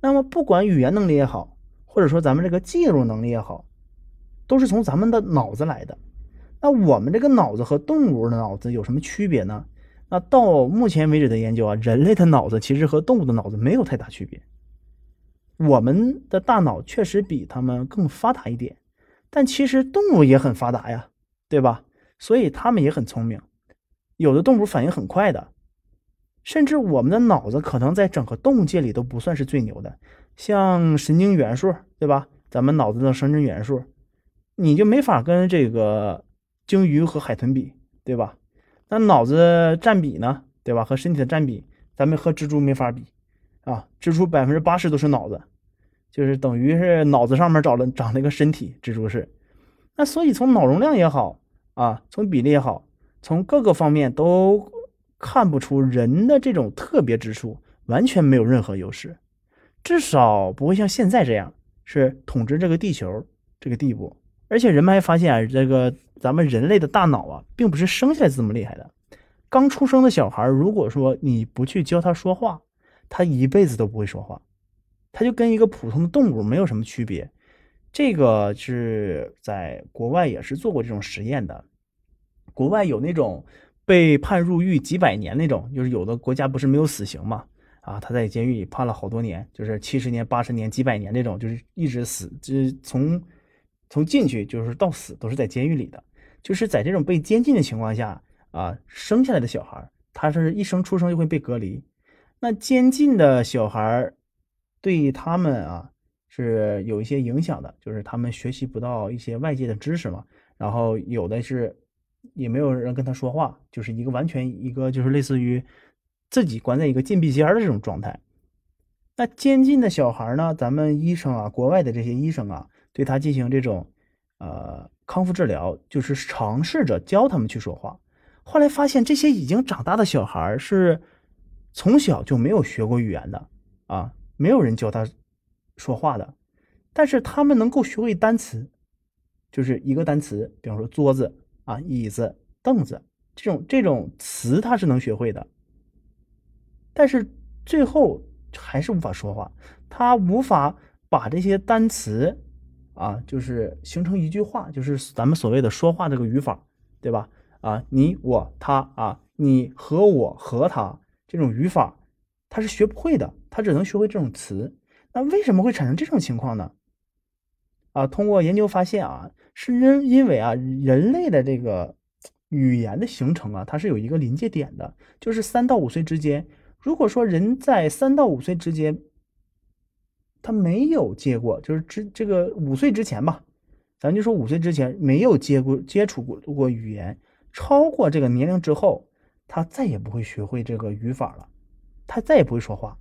那么不管语言能力也好，或者说咱们这个记录能力也好，都是从咱们的脑子来的。那我们这个脑子和动物的脑子有什么区别呢？那到目前为止的研究啊，人类的脑子其实和动物的脑子没有太大区别。我们的大脑确实比他们更发达一点，但其实动物也很发达呀，对吧？所以他们也很聪明，有的动物反应很快的，甚至我们的脑子可能在整个动物界里都不算是最牛的，像神经元数，对吧？咱们脑子的神经元数，你就没法跟这个鲸鱼和海豚比，对吧？那脑子占比呢，对吧？和身体的占比，咱们和蜘蛛没法比。啊，蜘蛛百分之八十都是脑子，就是等于是脑子上面长了长了一个身体。蜘蛛是，那所以从脑容量也好啊，从比例也好，从各个方面都看不出人的这种特别之处，完全没有任何优势，至少不会像现在这样是统治这个地球这个地步。而且人们还发现啊，这个咱们人类的大脑啊，并不是生下来这么厉害的。刚出生的小孩，如果说你不去教他说话，他一辈子都不会说话，他就跟一个普通的动物没有什么区别。这个是在国外也是做过这种实验的。国外有那种被判入狱几百年那种，就是有的国家不是没有死刑嘛？啊，他在监狱里判了好多年，就是七十年、八十年、几百年那种，就是一直死，就是从从进去就是到死都是在监狱里的。就是在这种被监禁的情况下啊，生下来的小孩，他是一生出生就会被隔离。那监禁的小孩，对他们啊是有一些影响的，就是他们学习不到一些外界的知识嘛。然后有的是也没有人跟他说话，就是一个完全一个就是类似于自己关在一个禁闭间的这种状态。那监禁的小孩呢，咱们医生啊，国外的这些医生啊，对他进行这种呃康复治疗，就是尝试着教他们去说话。后来发现这些已经长大的小孩是。从小就没有学过语言的啊，没有人教他说话的，但是他们能够学会单词，就是一个单词，比方说桌子啊、椅子、凳子这种这种词，他是能学会的。但是最后还是无法说话，他无法把这些单词啊，就是形成一句话，就是咱们所谓的说话这个语法，对吧？啊，你我他啊，你和我和他。这种语法，他是学不会的，他只能学会这种词。那为什么会产生这种情况呢？啊，通过研究发现啊，是因因为啊，人类的这个语言的形成啊，它是有一个临界点的，就是三到五岁之间。如果说人在三到五岁之间，他没有接过，就是之这个五岁之前吧，咱就说五岁之前没有接过接触过过语言，超过这个年龄之后。他再也不会学会这个语法了，他再也不会说话。